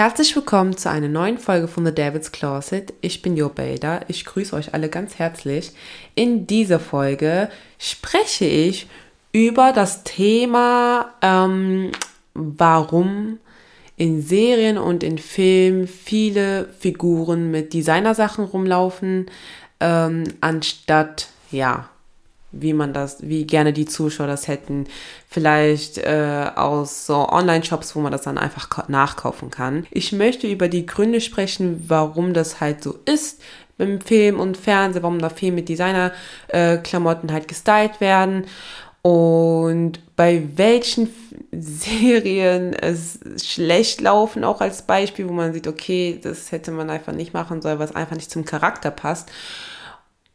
Herzlich willkommen zu einer neuen Folge von The David's Closet. Ich bin Jo Bader. Ich grüße euch alle ganz herzlich. In dieser Folge spreche ich über das Thema, ähm, warum in Serien und in Filmen viele Figuren mit Designersachen rumlaufen, ähm, anstatt, ja, wie man das, wie gerne die Zuschauer das hätten. Vielleicht äh, aus so Online-Shops, wo man das dann einfach nachkaufen kann. Ich möchte über die Gründe sprechen, warum das halt so ist im Film und Fernsehen, warum da viel mit Designer-Klamotten äh, halt gestylt werden und bei welchen Serien es schlecht laufen, auch als Beispiel, wo man sieht, okay, das hätte man einfach nicht machen sollen, was einfach nicht zum Charakter passt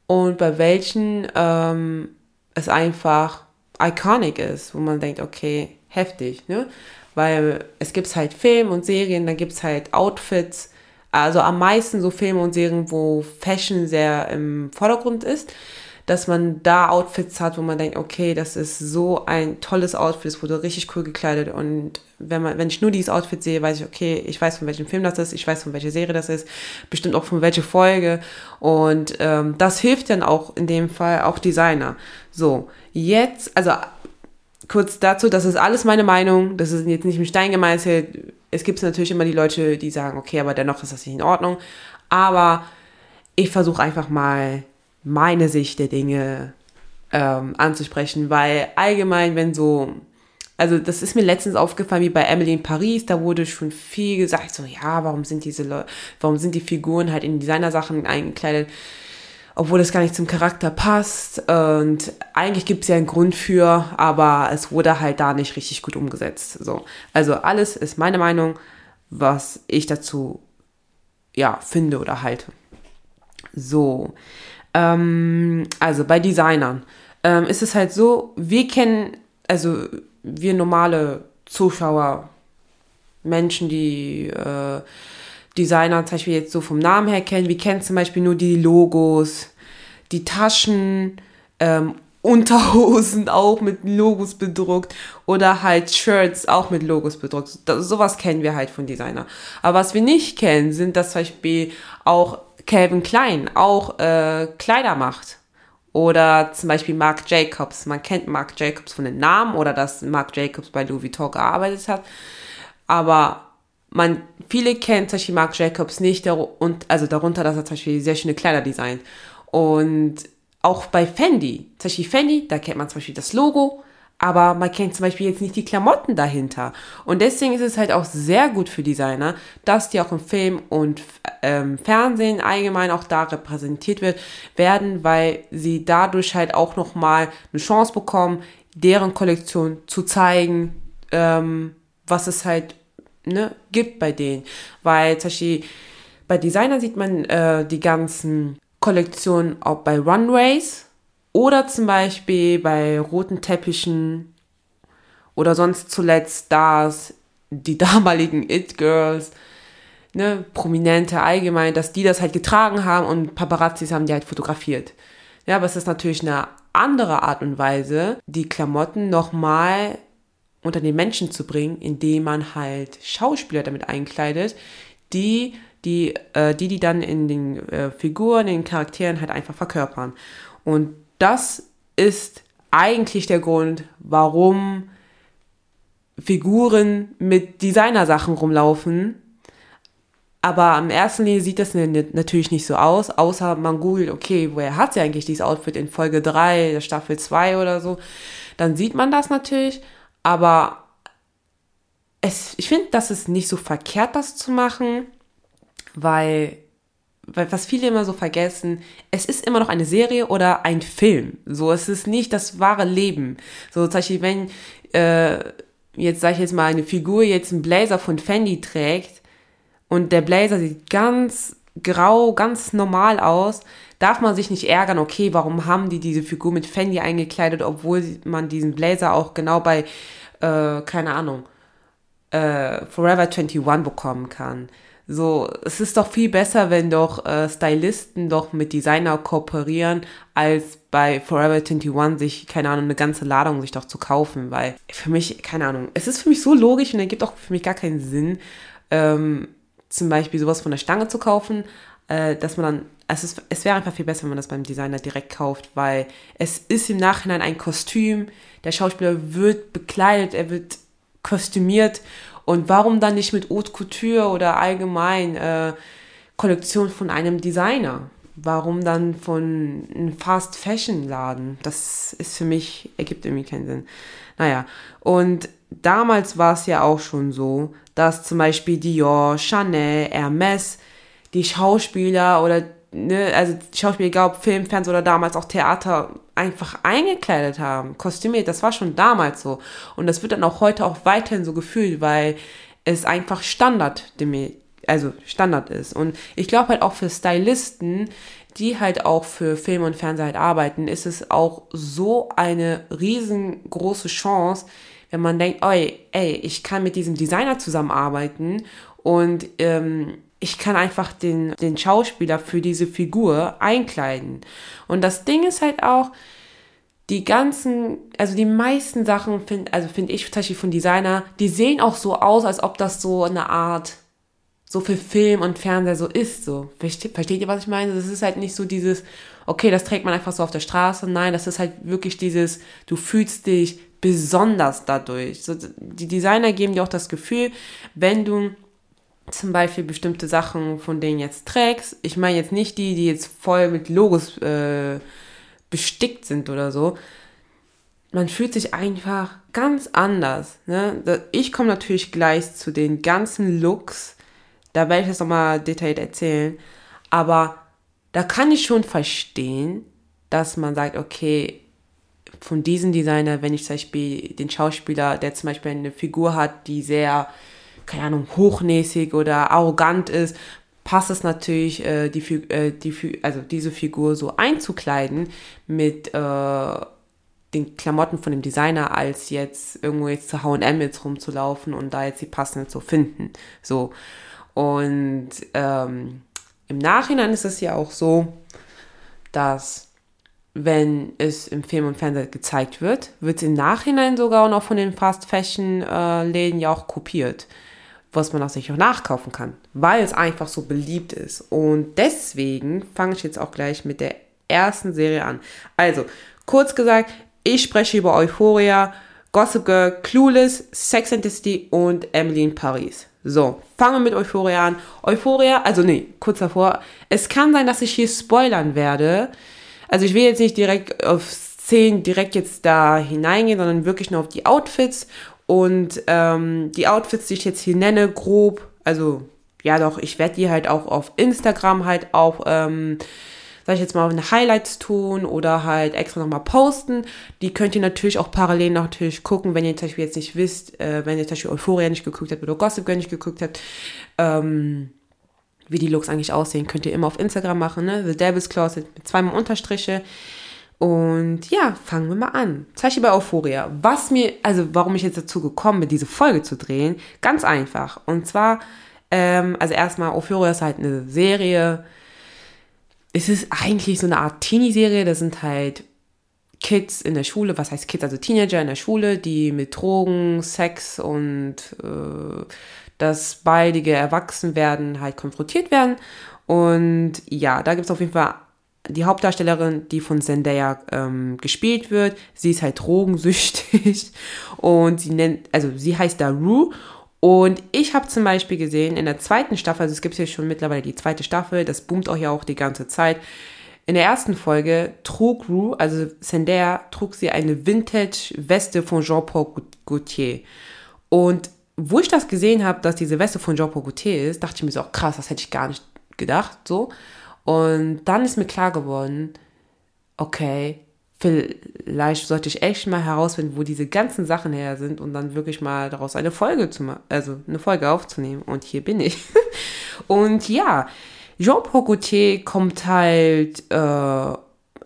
und bei welchen ähm, es einfach iconic ist, wo man denkt, okay, heftig, ne? Weil es gibt halt Filme und Serien, dann gibt es halt Outfits, also am meisten so Filme und Serien, wo Fashion sehr im Vordergrund ist dass man da Outfits hat, wo man denkt, okay, das ist so ein tolles Outfit, es wurde richtig cool gekleidet und wenn man, wenn ich nur dieses Outfit sehe, weiß ich, okay, ich weiß von welchem Film das ist, ich weiß von welcher Serie das ist, bestimmt auch von welcher Folge und ähm, das hilft dann auch in dem Fall auch Designer. So, jetzt, also kurz dazu, das ist alles meine Meinung, das ist jetzt nicht im Stein gemeißelt. Es gibt natürlich immer die Leute, die sagen, okay, aber dennoch ist das nicht in Ordnung. Aber ich versuche einfach mal meine Sicht der Dinge ähm, anzusprechen, weil allgemein, wenn so, also das ist mir letztens aufgefallen, wie bei Emily in Paris, da wurde schon viel gesagt, so ja, warum sind diese Leute, warum sind die Figuren halt in Designersachen eingekleidet, obwohl das gar nicht zum Charakter passt und eigentlich gibt es ja einen Grund für, aber es wurde halt da nicht richtig gut umgesetzt. So, also alles ist meine Meinung, was ich dazu ja finde oder halte. So, ähm, also bei Designern ähm, ist es halt so, wir kennen, also wir normale Zuschauer, Menschen, die äh, Designer zum Beispiel jetzt so vom Namen her kennen, wir kennen zum Beispiel nur die Logos, die Taschen, ähm, Unterhosen auch mit Logos bedruckt oder halt Shirts auch mit Logos bedruckt. Das, sowas kennen wir halt von Designer. Aber was wir nicht kennen, sind das zum Beispiel auch Calvin Klein auch äh, Kleider macht. Oder zum Beispiel Marc Jacobs. Man kennt Marc Jacobs von den Namen oder dass Marc Jacobs bei Louis Vuitton gearbeitet hat. Aber man, viele kennen zum Beispiel Marc Jacobs nicht, und, also darunter, dass er zum Beispiel sehr schöne Kleider designt. Und auch bei Fendi, zum Beispiel Fendi, da kennt man zum Beispiel das Logo, aber man kennt zum Beispiel jetzt nicht die Klamotten dahinter. Und deswegen ist es halt auch sehr gut für Designer, dass die auch im Film und ähm, Fernsehen allgemein auch da repräsentiert wird, werden, weil sie dadurch halt auch nochmal eine Chance bekommen, deren Kollektion zu zeigen, ähm, was es halt ne, gibt bei denen. Weil zum Beispiel bei Designern sieht man äh, die ganzen Kollektionen auch bei Runways, oder zum Beispiel bei roten Teppichen oder sonst zuletzt Stars, die damaligen It-Girls, ne, Prominente allgemein, dass die das halt getragen haben und Paparazzis haben die halt fotografiert. Ja, aber es ist natürlich eine andere Art und Weise, die Klamotten nochmal unter den Menschen zu bringen, indem man halt Schauspieler damit einkleidet, die die, äh, die, die dann in den äh, Figuren, in den Charakteren halt einfach verkörpern. Und das ist eigentlich der Grund, warum Figuren mit Designersachen rumlaufen. Aber am ersten Linie sieht das natürlich nicht so aus, außer man googelt, okay, woher hat sie eigentlich dieses Outfit in Folge 3, der Staffel 2 oder so. Dann sieht man das natürlich, aber es, ich finde, das ist nicht so verkehrt, das zu machen, weil was viele immer so vergessen, es ist immer noch eine Serie oder ein Film. So, es ist nicht das wahre Leben. So, zum Beispiel, wenn, äh, jetzt sage ich jetzt mal, eine Figur jetzt einen Blazer von Fendi trägt und der Blazer sieht ganz grau, ganz normal aus, darf man sich nicht ärgern, okay, warum haben die diese Figur mit Fendi eingekleidet, obwohl man diesen Blazer auch genau bei, äh, keine Ahnung, äh, Forever 21 bekommen kann. So, es ist doch viel besser, wenn doch äh, Stylisten doch mit Designer kooperieren, als bei Forever 21 sich, keine Ahnung, eine ganze Ladung sich doch zu kaufen, weil für mich, keine Ahnung, es ist für mich so logisch und ergibt auch für mich gar keinen Sinn, äh, ähm, zum Beispiel sowas von der Stange zu kaufen, äh, dass man dann, es, ist, es wäre einfach viel besser, wenn man das beim Designer direkt kauft, weil es ist im Nachhinein ein Kostüm, der Schauspieler wird bekleidet, er wird kostümiert und warum dann nicht mit Haute Couture oder allgemein äh, Kollektion von einem Designer? Warum dann von einem Fast Fashion Laden? Das ist für mich, ergibt irgendwie keinen Sinn. Naja, und damals war es ja auch schon so, dass zum Beispiel Dior, Chanel, Hermes, die Schauspieler oder ne, also Schauspieler, egal ob Film, Fernsehen oder damals auch Theater, einfach eingekleidet haben, kostümiert. Das war schon damals so. Und das wird dann auch heute auch weiterhin so gefühlt, weil es einfach Standard, also Standard ist. Und ich glaube halt auch für Stylisten, die halt auch für Film und Fernsehen halt arbeiten, ist es auch so eine riesengroße Chance, wenn man denkt, ey, ey, ich kann mit diesem Designer zusammenarbeiten und ähm, ich kann einfach den, den Schauspieler für diese Figur einkleiden. Und das Ding ist halt auch, die ganzen, also die meisten Sachen finde, also finde ich tatsächlich von Designer, die sehen auch so aus, als ob das so eine Art so für Film und Fernseher so ist. So. Versteht, versteht ihr, was ich meine? Das ist halt nicht so dieses, okay, das trägt man einfach so auf der Straße. Nein, das ist halt wirklich dieses, du fühlst dich besonders dadurch. So, die Designer geben dir auch das Gefühl, wenn du zum Beispiel bestimmte Sachen von denen jetzt trägst, ich meine jetzt nicht die, die jetzt voll mit Logos äh, bestickt sind oder so, man fühlt sich einfach ganz anders. Ne? Ich komme natürlich gleich zu den ganzen Looks, da werde ich das nochmal detailliert erzählen. Aber da kann ich schon verstehen, dass man sagt, okay, von diesem Designer, wenn ich zum Beispiel den Schauspieler, der zum Beispiel eine Figur hat, die sehr, keine Ahnung, hochnäsig oder arrogant ist, passt es natürlich, äh, die, äh, die, also diese Figur so einzukleiden mit äh, den Klamotten von dem Designer, als jetzt irgendwo jetzt zu H&M jetzt rumzulaufen und da jetzt die passenden zu finden. So. Und ähm, im Nachhinein ist es ja auch so, dass wenn es im Film und Fernsehen gezeigt wird, wird es im Nachhinein sogar auch noch von den Fast Fashion äh, Läden ja auch kopiert, was man auch sicher auch nachkaufen kann, weil es einfach so beliebt ist. Und deswegen fange ich jetzt auch gleich mit der ersten Serie an. Also, kurz gesagt, ich spreche über Euphoria, Gossip Girl, Clueless, Sex and the City und Emily in Paris. So, fangen wir mit Euphoria an. Euphoria, also nee, kurz davor. Es kann sein, dass ich hier spoilern werde. Also ich will jetzt nicht direkt auf Szenen direkt jetzt da hineingehen, sondern wirklich nur auf die Outfits. Und ähm, die Outfits, die ich jetzt hier nenne, grob, also ja doch, ich werde die halt auch auf Instagram halt auch ähm, sag ich jetzt mal, eine Highlights tun oder halt extra nochmal posten. Die könnt ihr natürlich auch parallel natürlich gucken, wenn ihr zum Beispiel jetzt nicht wisst, äh, wenn ihr zum Beispiel Euphoria nicht geguckt habt oder Gossip Girl nicht geguckt habt, ähm, wie die Looks eigentlich aussehen, könnt ihr immer auf Instagram machen, ne? The Devil's Closet mit zweimal Unterstriche. Und ja, fangen wir mal an. Zum Beispiel bei Euphoria. Was mir, also warum ich jetzt dazu gekommen bin, diese Folge zu drehen, ganz einfach. Und zwar, ähm, also erstmal, Euphoria ist halt eine Serie, es ist eigentlich so eine Art Teenie-Serie. Da sind halt Kids in der Schule, was heißt Kids, also Teenager in der Schule, die mit Drogen, Sex und äh, das baldige Erwachsenwerden halt konfrontiert werden. Und ja, da gibt es auf jeden Fall die Hauptdarstellerin, die von Zendaya ähm, gespielt wird. Sie ist halt drogensüchtig und sie nennt, also sie heißt da Rue und ich habe zum Beispiel gesehen, in der zweiten Staffel, also es gibt hier schon mittlerweile die zweite Staffel, das boomt auch ja auch die ganze Zeit. In der ersten Folge trug Rue, also Zendaya, trug sie eine Vintage-Weste von Jean-Paul Gaultier. Und wo ich das gesehen habe, dass diese Weste von Jean-Paul Gaultier ist, dachte ich mir so, krass, das hätte ich gar nicht gedacht, so. Und dann ist mir klar geworden, okay, vielleicht sollte ich echt mal herausfinden, wo diese ganzen Sachen her sind und dann wirklich mal daraus eine Folge zu machen, also eine Folge aufzunehmen. Und hier bin ich. und ja, Jean-Paul Gaultier kommt halt äh,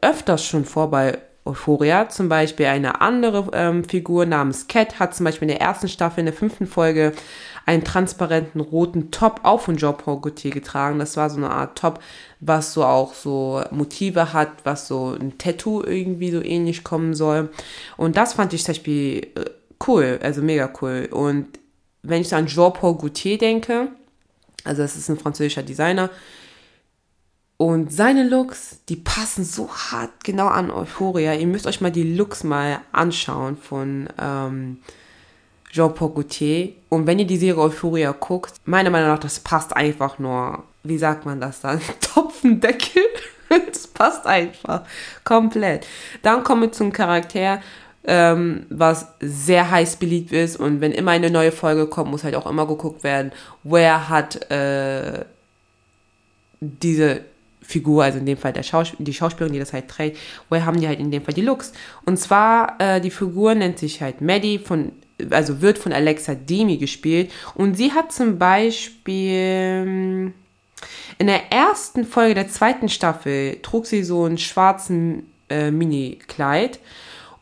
öfters schon vor bei Euphoria. Zum Beispiel eine andere ähm, Figur namens Cat hat zum Beispiel in der ersten Staffel, in der fünften Folge, einen transparenten roten Top auch von Jean-Paul Gaultier getragen. Das war so eine Art Top, was so auch so Motive hat, was so ein Tattoo irgendwie so ähnlich kommen soll. Und das fand ich zum Beispiel äh, cool, also mega cool. Und wenn ich so an Jean-Paul Gaultier denke, Also es ist ein französischer Designer. Und seine Looks, die passen so hart genau an Euphoria. Ihr müsst euch mal die Looks mal anschauen von ähm, Jean-Paul Gaultier. Und wenn ihr die Serie Euphoria guckt, meiner Meinung nach, das passt einfach nur, wie sagt man das dann? Topfendeckel. das passt einfach. Komplett. Dann kommen wir zum Charakter, ähm, was sehr heiß beliebt ist. Und wenn immer eine neue Folge kommt, muss halt auch immer geguckt werden, wer hat äh, diese Figur, also in dem Fall der Schaus die Schauspielerin, die das halt trägt, woher haben die halt in dem Fall die Looks? Und zwar, äh, die Figur nennt sich halt Maddie von, also wird von Alexa Demi gespielt. Und sie hat zum Beispiel in der ersten Folge der zweiten Staffel trug sie so einen schwarzen äh, Mini-Kleid.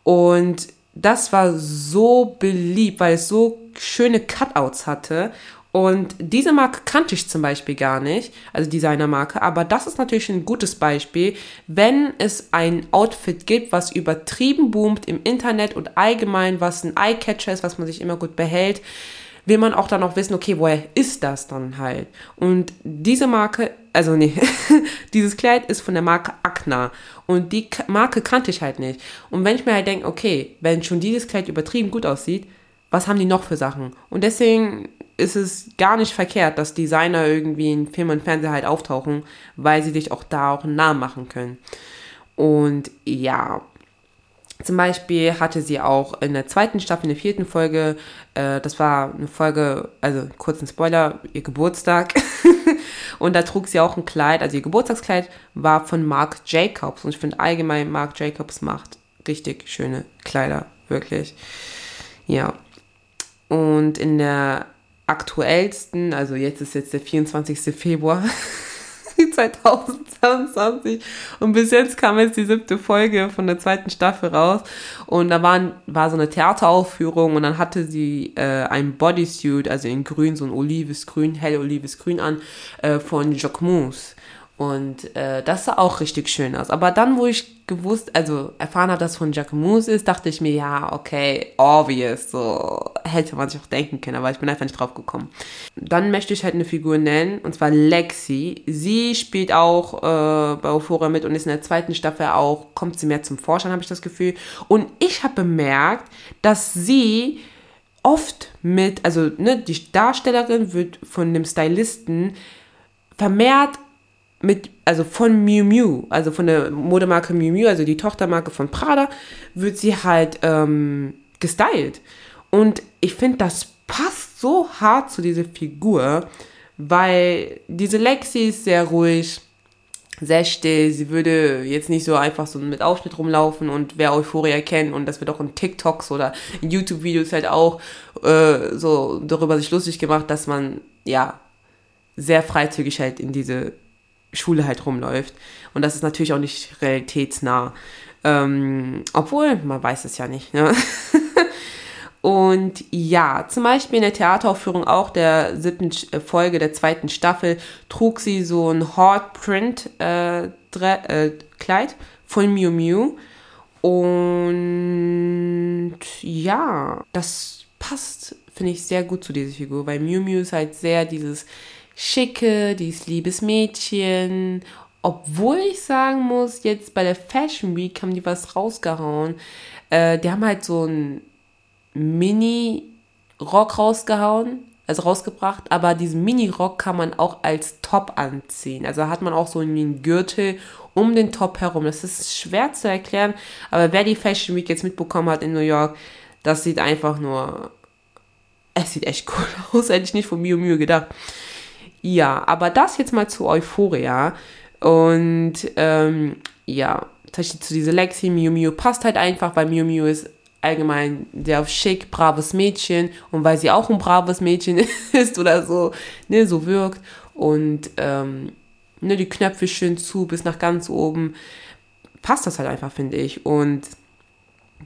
Und das war so beliebt, weil es so schöne Cutouts hatte und diese Marke kannte ich zum Beispiel gar nicht, also Designermarke, aber das ist natürlich ein gutes Beispiel, wenn es ein Outfit gibt, was übertrieben boomt im Internet und allgemein, was ein Eyecatcher ist, was man sich immer gut behält, will man auch dann auch wissen, okay, woher ist das dann halt? Und diese Marke, also nee, dieses Kleid ist von der Marke Acna und die Marke kannte ich halt nicht. Und wenn ich mir halt denke, okay, wenn schon dieses Kleid übertrieben gut aussieht, was haben die noch für Sachen? Und deswegen ist es gar nicht verkehrt, dass Designer irgendwie in Film und Fernsehen halt auftauchen, weil sie dich auch da auch einen Namen machen können. Und ja, zum Beispiel hatte sie auch in der zweiten Staffel, in der vierten Folge, äh, das war eine Folge, also kurzen Spoiler, ihr Geburtstag. und da trug sie auch ein Kleid, also ihr Geburtstagskleid war von Marc Jacobs. Und ich finde allgemein, Marc Jacobs macht richtig schöne Kleider, wirklich. Ja. Und in der aktuellsten, also jetzt ist jetzt der 24. Februar 2022 und bis jetzt kam jetzt die siebte Folge von der zweiten Staffel raus und da waren, war so eine Theateraufführung und dann hatte sie äh, ein Bodysuit, also in grün, so ein olives Grün, hell olives Grün an, äh, von Jacquemus und äh, das sah auch richtig schön aus. Aber dann, wo ich gewusst, also erfahren habe, dass es von Jacquemus ist, dachte ich mir, ja, okay, obvious, so hätte man sich auch denken können, aber ich bin einfach nicht drauf gekommen. Dann möchte ich halt eine Figur nennen, und zwar Lexi. Sie spielt auch äh, bei Euphoria mit und ist in der zweiten Staffel auch, kommt sie mehr zum Vorschein, habe ich das Gefühl. Und ich habe bemerkt, dass sie oft mit, also ne, die Darstellerin wird von dem Stylisten vermehrt mit, also von Miu Miu, also von der Modemarke Miu Miu, also die Tochtermarke von Prada, wird sie halt ähm, gestylt. Und ich finde, das passt so hart zu dieser Figur, weil diese Lexi ist sehr ruhig, sehr still. Sie würde jetzt nicht so einfach so mit Ausschnitt rumlaufen und wer Euphoria kennt und das wird auch in TikToks oder in YouTube-Videos halt auch äh, so darüber sich lustig gemacht, dass man ja sehr freizügig halt in diese Schule halt rumläuft. Und das ist natürlich auch nicht realitätsnah. Ähm, obwohl, man weiß es ja nicht. Ne? Und ja, zum Beispiel in der Theateraufführung auch der siebten äh, Folge der zweiten Staffel trug sie so ein Print äh, äh, von Miu Miu. Und ja, das passt, finde ich, sehr gut zu dieser Figur, weil Miu Miu ist halt sehr dieses schicke, dieses liebes Mädchen. Obwohl ich sagen muss, jetzt bei der Fashion Week haben die was rausgehauen. Äh, die haben halt so ein Mini-Rock rausgehauen, also rausgebracht, aber diesen Mini-Rock kann man auch als Top anziehen. Also hat man auch so einen Gürtel um den Top herum. Das ist schwer zu erklären, aber wer die Fashion Week jetzt mitbekommen hat in New York, das sieht einfach nur. Es sieht echt cool aus, hätte ich nicht von Miu Miu gedacht. Ja, aber das jetzt mal zu Euphoria. Und ähm, ja, zu dieser Lexi, Miu Miu passt halt einfach, weil Miu Miu ist allgemein sehr schick, braves Mädchen und weil sie auch ein braves Mädchen ist oder so, ne, so wirkt und ähm, ne, die Knöpfe schön zu bis nach ganz oben, passt das halt einfach, finde ich. Und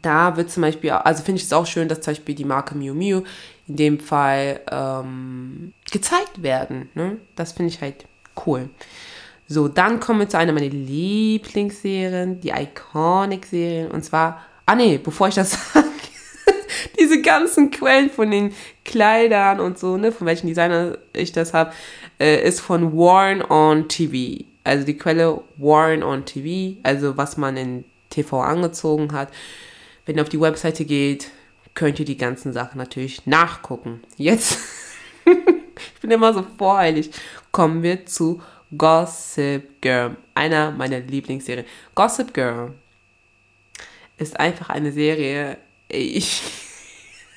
da wird zum Beispiel, also finde ich es auch schön, dass zum Beispiel die Marke Miu Miu in dem Fall ähm, gezeigt werden. Ne? Das finde ich halt cool. So, dann kommen wir zu einer meiner Lieblingsserien, die Iconic-Serien. Und zwar, ah nee, bevor ich das sage, diese ganzen Quellen von den Kleidern und so, ne, von welchen Designer ich das habe, äh, ist von Warren on TV. Also die Quelle Warren on TV, also was man in TV angezogen hat. Wenn ihr auf die Webseite geht, könnt ihr die ganzen Sachen natürlich nachgucken. Jetzt, ich bin immer so voreilig, kommen wir zu Gossip Girl, einer meiner Lieblingsserien. Gossip Girl ist einfach eine Serie, ich,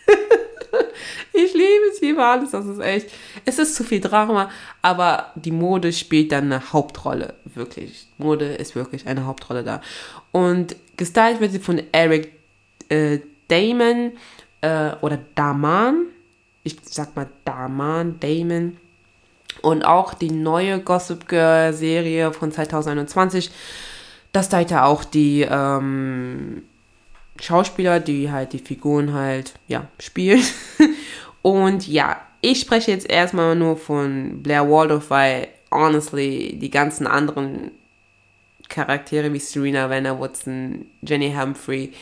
ich liebe es, liebe alles, das ist echt, es ist zu viel Drama, aber die Mode spielt dann eine Hauptrolle, wirklich. Mode ist wirklich eine Hauptrolle da. Und gestylt wird sie von Eric äh, Damon äh, oder Daman, ich sag mal Daman, Damon. Und auch die neue Gossip Girl Serie von 2021, das teilt ja auch die ähm, Schauspieler, die halt die Figuren halt, ja, spielen. Und ja, ich spreche jetzt erstmal nur von Blair Waldorf, weil honestly die ganzen anderen Charaktere wie Serena Vanna Woodson, Jenny Humphrey,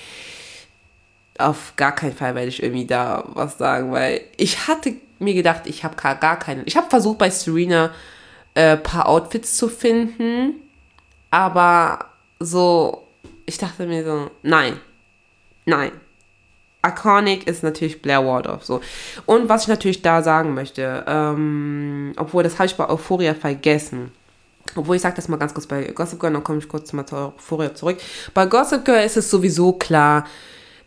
auf gar keinen Fall werde ich irgendwie da was sagen, weil ich hatte mir gedacht, ich habe gar, gar keine. Ich habe versucht bei Serena ein äh, paar Outfits zu finden, aber so, ich dachte mir so, nein, Nein. Iconic ist natürlich Blair Waldorf so. Und was ich natürlich da sagen möchte, ähm, obwohl das habe ich bei Euphoria vergessen. Obwohl ich sage das mal ganz kurz bei Gossip Girl, dann komme ich kurz mal zu Euphoria zurück. Bei Gossip Girl ist es sowieso klar,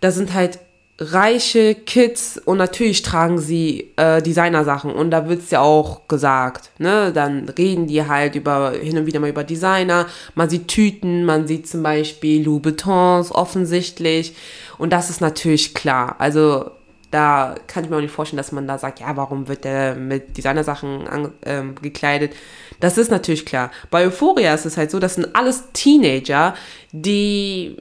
da sind halt reiche Kids und natürlich tragen sie äh, Designersachen und da wird's ja auch gesagt, ne? Dann reden die halt über hin und wieder mal über Designer. Man sieht Tüten, man sieht zum Beispiel Louboutins offensichtlich und das ist natürlich klar. Also da kann ich mir auch nicht vorstellen, dass man da sagt, ja, warum wird der mit Designersachen an, ähm, gekleidet? Das ist natürlich klar. Bei Euphoria ist es halt so, das sind alles Teenager, die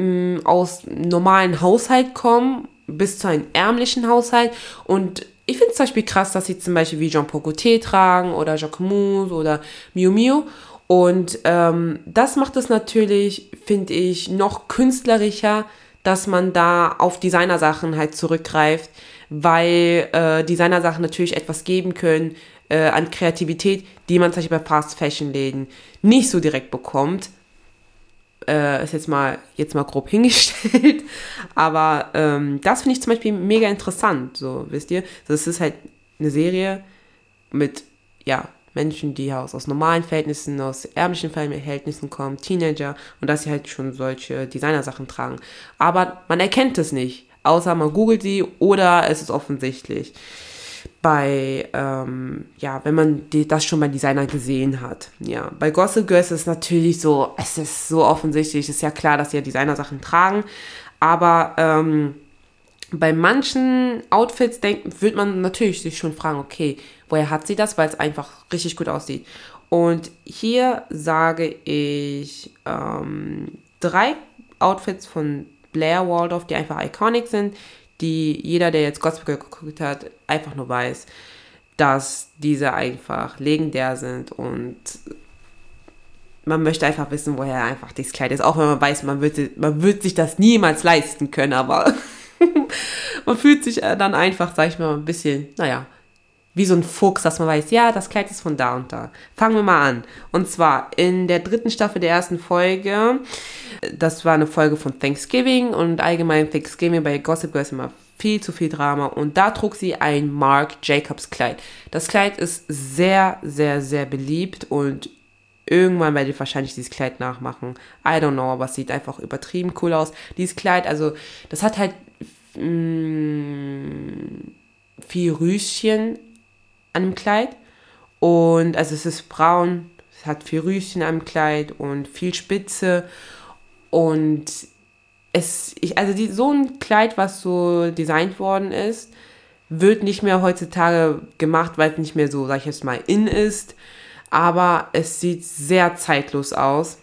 mh, aus normalen Haushalt kommen bis zu einem ärmlichen Haushalt. Und ich finde es zum Beispiel krass, dass sie zum Beispiel wie Jean Pocoté tragen oder Jacquemus oder Miu Miu. Und ähm, das macht es natürlich, finde ich, noch künstlerischer, dass man da auf Designersachen halt zurückgreift, weil äh, Designersachen natürlich etwas geben können äh, an Kreativität, die man zum Beispiel bei Fast Fashion Läden nicht so direkt bekommt äh, ist jetzt mal, jetzt mal grob hingestellt. Aber ähm, das finde ich zum Beispiel mega interessant, so, wisst ihr? Das ist halt eine Serie mit, ja, Menschen, die aus, aus normalen Verhältnissen, aus ärmlichen Verhältnissen kommen, Teenager und dass sie halt schon solche Designersachen tragen. Aber man erkennt es nicht, außer man googelt sie oder es ist offensichtlich bei, ähm, ja, wenn man die, das schon bei Designer gesehen hat. Ja, bei Gossip Girl ist es natürlich so, es ist so offensichtlich, ist ja klar, dass sie ja Designer-Sachen tragen, aber ähm, bei manchen Outfits denkt, wird man natürlich sich schon fragen, okay, woher hat sie das, weil es einfach richtig gut aussieht. Und hier sage ich ähm, drei Outfits von Blair Waldorf, die einfach iconic sind, die jeder, der jetzt Gospel geguckt hat, einfach nur weiß, dass diese einfach legendär sind und man möchte einfach wissen, woher einfach dieses Kleid ist. Auch wenn man weiß, man wird, man wird sich das niemals leisten können, aber man fühlt sich dann einfach, sag ich mal, ein bisschen, naja, wie so ein Fuchs, dass man weiß, ja, das Kleid ist von da und da. Fangen wir mal an. Und zwar in der dritten Staffel der ersten Folge, das war eine Folge von Thanksgiving und allgemein Thanksgiving bei Gossip Girl ist immer viel zu viel Drama und da trug sie ein Marc Jacobs Kleid. Das Kleid ist sehr, sehr, sehr beliebt und irgendwann werde ich wahrscheinlich dieses Kleid nachmachen. I don't know, aber es sieht einfach übertrieben cool aus. Dieses Kleid, also das hat halt mh, mm, viel Rüschen an dem Kleid. Und also es ist braun, es hat viel Rüschen am Kleid und viel Spitze. Und es, ich, also die, so ein Kleid, was so designt worden ist, wird nicht mehr heutzutage gemacht, weil es nicht mehr so, sag ich jetzt mal, in ist. Aber es sieht sehr zeitlos aus.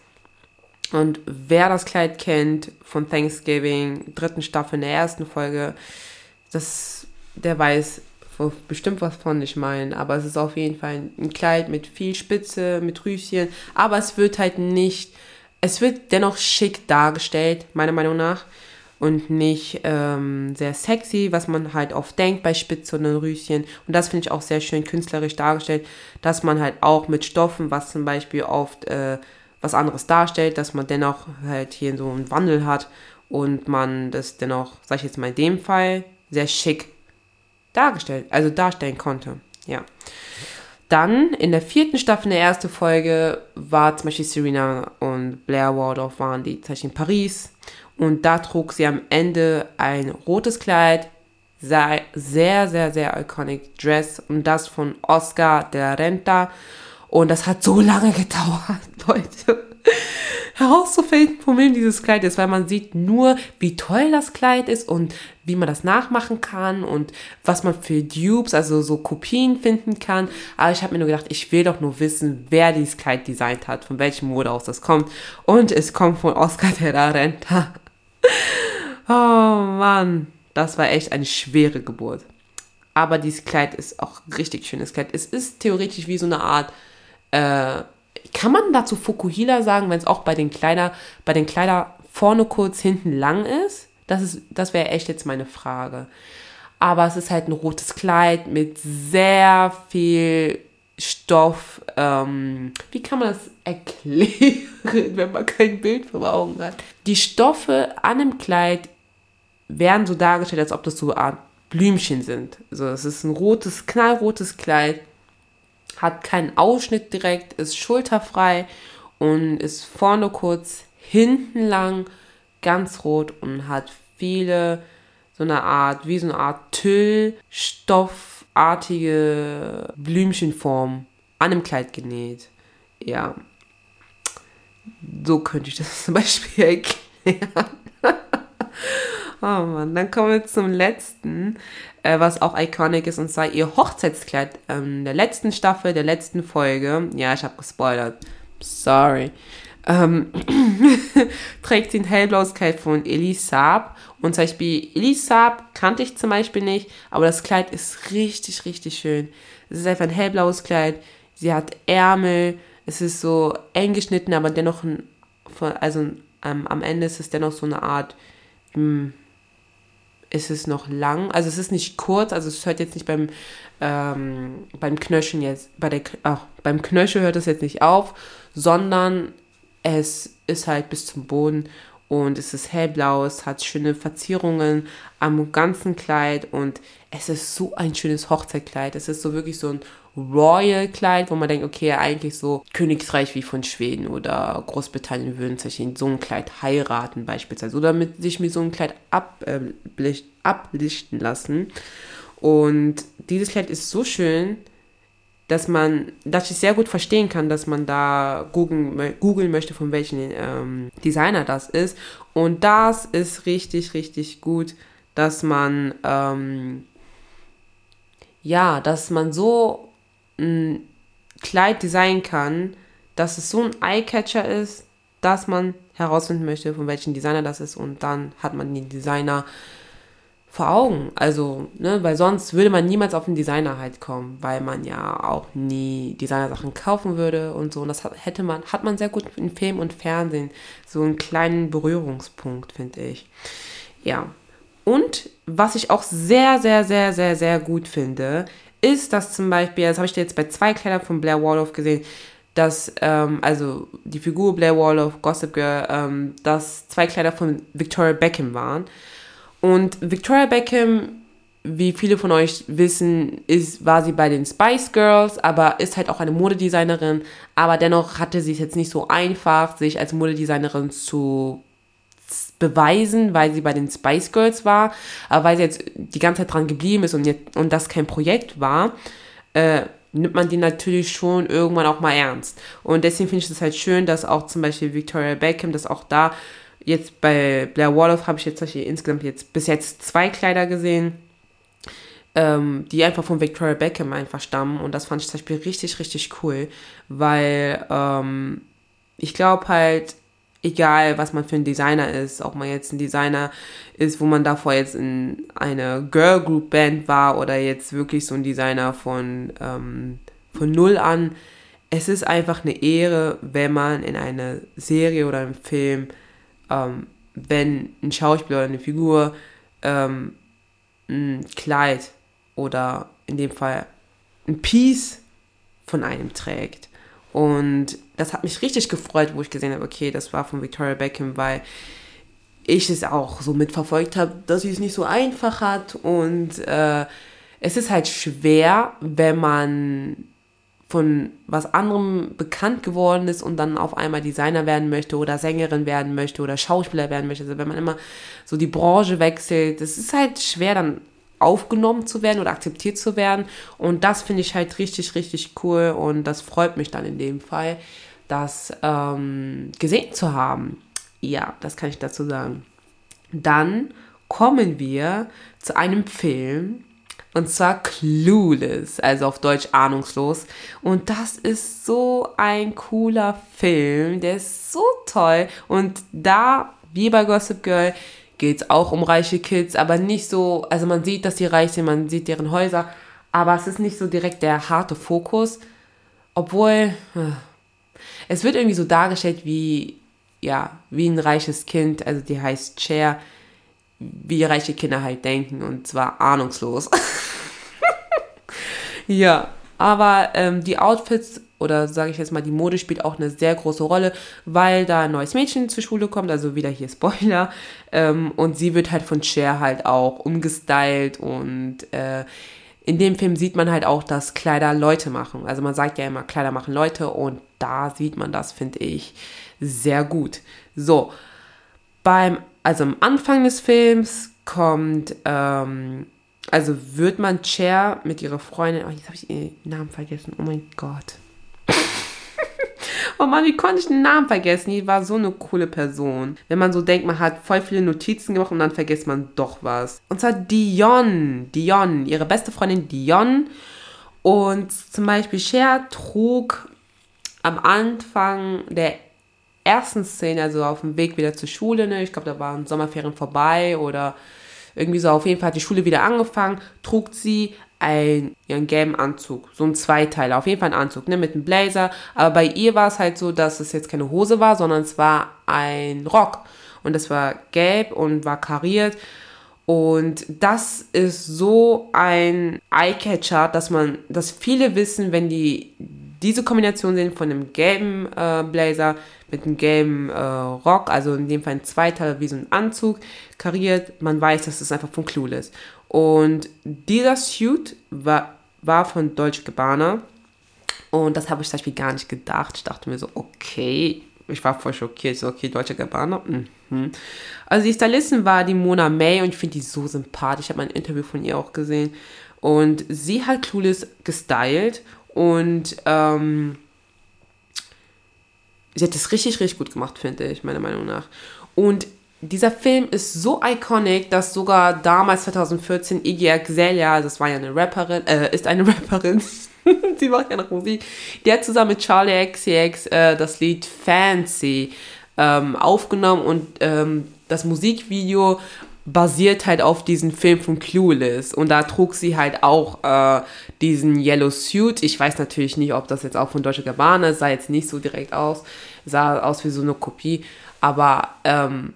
Und wer das Kleid kennt von Thanksgiving, dritten Staffel in der ersten Folge, das, der weiß, bestimmt was von ich meine, aber es ist auf jeden Fall ein Kleid mit viel Spitze, mit Rüschen, aber es wird halt nicht, es wird dennoch schick dargestellt, meiner Meinung nach. und nicht ähm, sehr sexy, was man halt oft denkt bei Spitze und Rüschen. Und das finde ich auch sehr schön künstlerisch dargestellt, dass man halt auch mit Stoffen, was zum Beispiel oft äh, was anderes darstellt, dass man dennoch halt hier so einen Wandel hat und man das dennoch, sag ich jetzt mal in dem Fall, sehr schick dargestellt, also darstellen konnte. Ja. Dann in der vierten Staffel, der ersten Folge, war zum Beispiel Serena und Blair Waldorf waren die zum Beispiel in Paris und da trug sie am Ende ein rotes Kleid, sehr, sehr, sehr, sehr iconic Dress und das von Oscar de la Renta und das hat so lange gedauert, Leute herauszufinden, von wem dieses Kleid ist, weil man sieht nur, wie toll das Kleid ist und wie man das nachmachen kann und was man für Dupes, also so Kopien finden kann. Aber ich habe mir nur gedacht, ich will doch nur wissen, wer dieses Kleid designt hat, von welchem Modehaus das kommt. Und es kommt von Oscar de la Renta. oh Mann, das war echt eine schwere Geburt. Aber dieses Kleid ist auch richtig schönes Kleid. Es ist theoretisch wie so eine Art äh, kann man dazu Fukuhila sagen, wenn es auch bei den Kleider, bei den Kleider vorne kurz, hinten lang ist? Das ist, das wäre echt jetzt meine Frage. Aber es ist halt ein rotes Kleid mit sehr viel Stoff. Ähm, wie kann man das erklären, wenn man kein Bild vor Augen hat? Die Stoffe an dem Kleid werden so dargestellt, als ob das so eine Art Blümchen sind. Also es ist ein rotes, knallrotes Kleid hat keinen Ausschnitt direkt, ist schulterfrei und ist vorne kurz, hinten lang, ganz rot und hat viele so eine Art, wie so eine Art Tüllstoffartige Blümchenform an dem Kleid genäht. Ja. So könnte ich das zum Beispiel erklären. oh Mann, dann kommen wir zum letzten äh, was auch iconic ist, und zwar ihr Hochzeitskleid ähm, der letzten Staffel, der letzten Folge. Ja, ich habe gespoilert. Sorry. Ähm, trägt sie ein hellblaues Kleid von Elise Saab. Und zum Beispiel Elise Saab kannte ich zum Beispiel nicht, aber das Kleid ist richtig, richtig schön. Es ist einfach ein hellblaues Kleid. Sie hat Ärmel. Es ist so eng geschnitten, aber dennoch ein, also ähm, am Ende ist es dennoch so eine Art, mh, hm, ist es noch lang. Also es ist nicht kurz, also es hört jetzt nicht beim, ähm, beim Knöcheln jetzt, bei der, ach, beim Knöchel hört es jetzt nicht auf, sondern es ist halt bis zum Boden und es ist hellblau, es hat schöne Verzierungen am ganzen Kleid und es ist so ein schönes Hochzeitkleid. Es ist so wirklich so ein Royal-Kleid, wo man denkt, okay, eigentlich so Königsreich wie von Schweden oder Großbritannien würden sich in so ein Kleid heiraten beispielsweise oder mit sich mit so einem Kleid ablicht, ablichten lassen. Und dieses Kleid ist so schön, dass man, dass ich sehr gut verstehen kann, dass man da googeln, googeln möchte, von welchem ähm, Designer das ist. Und das ist richtig, richtig gut, dass man, ähm, ja, dass man so ein Kleid designen kann, dass es so ein Eyecatcher ist, dass man herausfinden möchte, von welchem Designer das ist und dann hat man den Designer vor Augen. Also, ne, weil sonst würde man niemals auf den Designer halt kommen, weil man ja auch nie Designersachen kaufen würde und so. Und das hätte man, hat man sehr gut in Film und Fernsehen. So einen kleinen Berührungspunkt, finde ich. Ja. Und was ich auch sehr, sehr, sehr, sehr, sehr gut finde, ist, dass zum Beispiel, das habe ich jetzt bei zwei Kleidern von Blair Waldorf gesehen, dass, ähm, also die Figur Blair Waldorf, Gossip Girl, ähm, dass zwei Kleider von Victoria Beckham waren. Und Victoria Beckham, wie viele von euch wissen, ist, war sie bei den Spice Girls, aber ist halt auch eine Modedesignerin. Aber dennoch hatte sie es jetzt nicht so einfach, sich als Modedesignerin zu beweisen, weil sie bei den Spice Girls war, aber weil sie jetzt die ganze Zeit dran geblieben ist und, jetzt, und das kein Projekt war, äh, nimmt man die natürlich schon irgendwann auch mal ernst. Und deswegen finde ich es halt schön, dass auch zum Beispiel Victoria Beckham, dass auch da jetzt bei Blair Waldorf habe ich jetzt insgesamt jetzt bis jetzt zwei Kleider gesehen, ähm, die einfach von Victoria Beckham einfach stammen und das fand ich zum Beispiel richtig, richtig cool, weil ähm, ich glaube halt, egal was man für ein Designer ist, ob man jetzt ein Designer ist, wo man davor jetzt in einer Girl Group Band war oder jetzt wirklich so ein Designer von, ähm, von null an. Es ist einfach eine Ehre, wenn man in einer Serie oder einem Film ähm, wenn ein Schauspieler oder eine Figur ähm, ein Kleid oder in dem Fall ein Piece von einem trägt. Und das hat mich richtig gefreut, wo ich gesehen habe, okay, das war von Victoria Beckham, weil ich es auch so mitverfolgt habe, dass sie es nicht so einfach hat. Und äh, es ist halt schwer, wenn man von was anderem bekannt geworden ist und dann auf einmal Designer werden möchte oder Sängerin werden möchte oder Schauspieler werden möchte. Also wenn man immer so die Branche wechselt, es ist halt schwer dann aufgenommen zu werden oder akzeptiert zu werden. Und das finde ich halt richtig, richtig cool und das freut mich dann in dem Fall, das ähm, gesehen zu haben. Ja, das kann ich dazu sagen. Dann kommen wir zu einem Film, und zwar Clueless, also auf Deutsch ahnungslos. Und das ist so ein cooler Film. Der ist so toll. Und da, wie bei Gossip Girl, geht es auch um reiche Kids, aber nicht so, also man sieht, dass die reich sind, man sieht deren Häuser, aber es ist nicht so direkt der harte Fokus. Obwohl, äh, es wird irgendwie so dargestellt wie, ja, wie ein reiches Kind, also die heißt Cher, wie reiche Kinder halt denken und zwar ahnungslos. ja, aber ähm, die Outfits oder sage ich jetzt mal, die Mode spielt auch eine sehr große Rolle, weil da ein neues Mädchen zur Schule kommt, also wieder hier Spoiler. Ähm, und sie wird halt von Cher halt auch umgestylt und äh, in dem Film sieht man halt auch, dass Kleider Leute machen. Also man sagt ja immer, Kleider machen Leute und da sieht man das, finde ich, sehr gut. So, beim also am Anfang des Films kommt, ähm, also wird man Cher mit ihrer Freundin, oh, jetzt habe ich ihren Namen vergessen, oh mein Gott. Oh Mann, wie konnte ich den Namen vergessen? Die war so eine coole Person. Wenn man so denkt, man hat voll viele Notizen gemacht und dann vergisst man doch was. Und zwar Dion, Dion, ihre beste Freundin Dion. Und zum Beispiel Cher trug am Anfang der ersten Szene, also auf dem Weg wieder zur Schule, ne, ich glaube, da waren Sommerferien vorbei oder irgendwie so, auf jeden Fall hat die Schule wieder angefangen, trug sie ein, ihren gelben Anzug, so ein Zweiteiler, auf jeden Fall ein Anzug, ne, mit einem Blazer, aber bei ihr war es halt so, dass es jetzt keine Hose war, sondern es war ein Rock. Und das war gelb und war kariert. Und das ist so ein Eyecatcher, dass man, dass viele wissen, wenn die diese Kombination sehen von einem gelben äh, Blazer mit einem gelben äh, Rock, also in dem Fall ein Zweiteil wie so ein Anzug, kariert, man weiß, dass es einfach von Clueless. Und dieser Suit war, war von Deutsche Gabbana und das habe ich zum Beispiel gar nicht gedacht. Ich dachte mir so, okay, ich war voll schockiert. So, okay, Deutsche Gabbana. Mhm. Also die Stylistin war die Mona May und ich finde die so sympathisch. Ich habe ein Interview von ihr auch gesehen. Und sie hat Clueless gestylt und ähm, sie hat das richtig, richtig gut gemacht, finde ich, meiner Meinung nach. Und dieser Film ist so iconic, dass sogar damals 2014 Iggy Azalea, das war ja eine Rapperin, äh, ist eine Rapperin, sie macht ja noch Musik, die hat zusammen mit Charlie XCX äh, das Lied Fancy ähm, aufgenommen und ähm, das Musikvideo basiert halt auf diesem Film von Clueless. Und da trug sie halt auch äh, diesen Yellow Suit. Ich weiß natürlich nicht, ob das jetzt auch von Deutsche Gabbana ist, sah jetzt nicht so direkt aus, sah aus wie so eine Kopie. Aber ähm,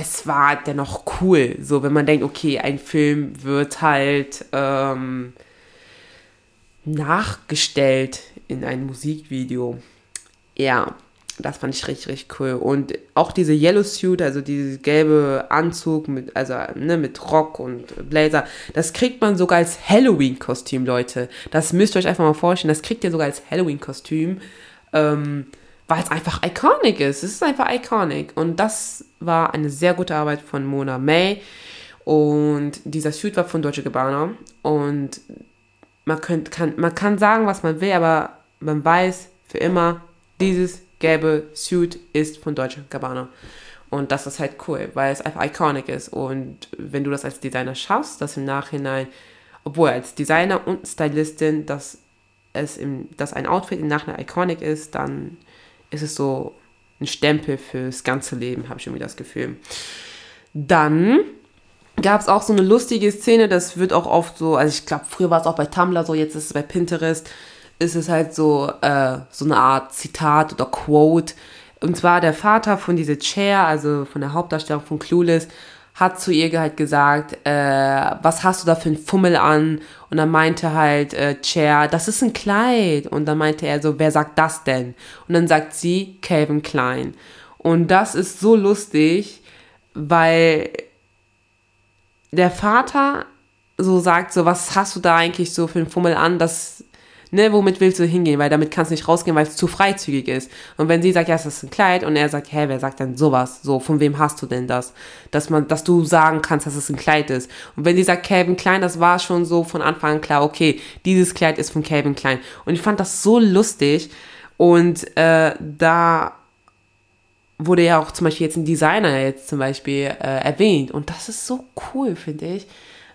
es war dennoch cool. So, wenn man denkt, okay, ein Film wird halt ähm, nachgestellt in ein Musikvideo. Ja, das fand ich richtig, richtig cool. Und auch diese Yellow Suit, also dieses gelbe Anzug mit, also, ne, mit Rock und Blazer, das kriegt man sogar als Halloween-Kostüm, Leute. Das müsst ihr euch einfach mal vorstellen. Das kriegt ihr sogar als Halloween-Kostüm, ähm, weil es einfach iconic ist. Es ist einfach iconic. Und das war eine sehr gute Arbeit von Mona May. Und dieser Suit war von Deutsche Gabbana. Und man, könnt, kann, man kann sagen, was man will, aber man weiß für immer, dieses gelbe Suit ist von Deutsche Gabbana. Und das ist halt cool, weil es einfach iconic ist. Und wenn du das als Designer schaffst, dass im Nachhinein, obwohl als Designer und Stylistin, dass es im, dass ein Outfit im Nachhinein iconic ist, dann ist es so ein Stempel fürs ganze Leben, habe ich irgendwie das Gefühl. Dann gab es auch so eine lustige Szene, das wird auch oft so, also ich glaube, früher war es auch bei Tumblr so, jetzt ist es bei Pinterest, ist es halt so, äh, so eine Art Zitat oder Quote. Und zwar der Vater von dieser Chair, also von der Hauptdarstellerin von Clueless, hat zu ihr halt gesagt, äh, was hast du da für ein Fummel an? Und dann meinte halt äh, Chair, das ist ein Kleid. Und dann meinte er so, wer sagt das denn? Und dann sagt sie, Calvin Klein. Und das ist so lustig, weil der Vater so sagt, so, was hast du da eigentlich so für ein Fummel an? Das ne, womit willst du hingehen? Weil damit kannst du nicht rausgehen, weil es zu freizügig ist. Und wenn sie sagt, ja, es ist ein Kleid und er sagt, hä, wer sagt denn sowas? So, von wem hast du denn das? Dass man, dass du sagen kannst, dass es ein Kleid ist. Und wenn sie sagt, Calvin Klein, das war schon so von Anfang an klar, okay, dieses Kleid ist von Calvin Klein. Und ich fand das so lustig. Und äh, da wurde ja auch zum Beispiel jetzt ein Designer jetzt zum Beispiel äh, erwähnt. Und das ist so cool, finde ich